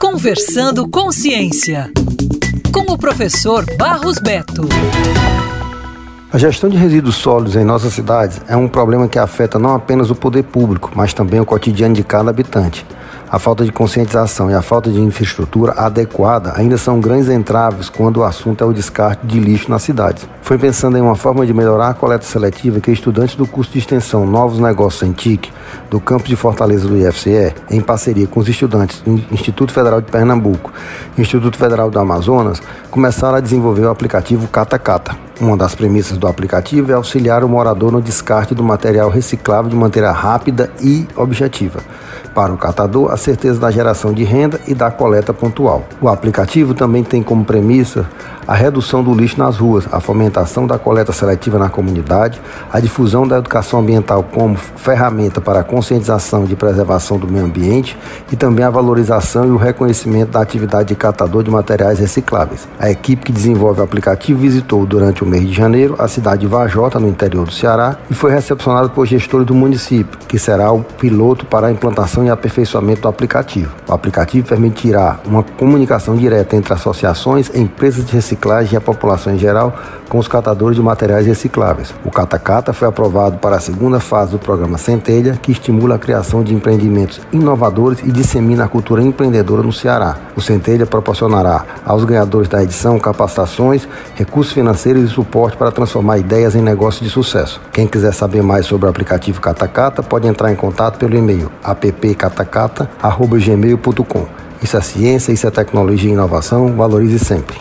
Conversando com Ciência, com o professor Barros Beto. A gestão de resíduos sólidos em nossas cidades é um problema que afeta não apenas o poder público, mas também o cotidiano de cada habitante. A falta de conscientização e a falta de infraestrutura adequada ainda são grandes entraves quando o assunto é o descarte de lixo nas cidades. Foi pensando em uma forma de melhorar a coleta seletiva que estudantes do curso de extensão Novos Negócios em TIC, do campus de Fortaleza do IFCE, em parceria com os estudantes do Instituto Federal de Pernambuco e Instituto Federal do Amazonas, começaram a desenvolver o aplicativo Cata Cata. Uma das premissas do aplicativo é auxiliar o morador no descarte do material reciclável de maneira rápida e objetiva. Para o catador, a certeza da geração de renda e da coleta pontual. O aplicativo também tem como premissa a redução do lixo nas ruas, a fomentação da coleta seletiva na comunidade, a difusão da educação ambiental como ferramenta para a conscientização de preservação do meio ambiente e também a valorização e o reconhecimento da atividade de catador de materiais recicláveis. A equipe que desenvolve o aplicativo visitou durante o mês de janeiro a cidade de Vajota, no interior do Ceará, e foi recepcionada por gestores do município, que será o piloto para a implantação e aperfeiçoamento do aplicativo. O aplicativo permitirá uma comunicação direta entre associações, empresas de reciclagem e a população em geral com os catadores de materiais recicláveis. O Catacata foi aprovado para a segunda fase do programa Centelha, que estimula a criação de empreendimentos inovadores e dissemina a cultura empreendedora no Ceará. O Centelha proporcionará aos ganhadores da edição capacitações, recursos financeiros e suporte para transformar ideias em negócios de sucesso. Quem quiser saber mais sobre o aplicativo Catacata pode entrar em contato pelo e-mail appcatacata.gmail.com. Isso é ciência, isso é tecnologia e inovação, valorize sempre.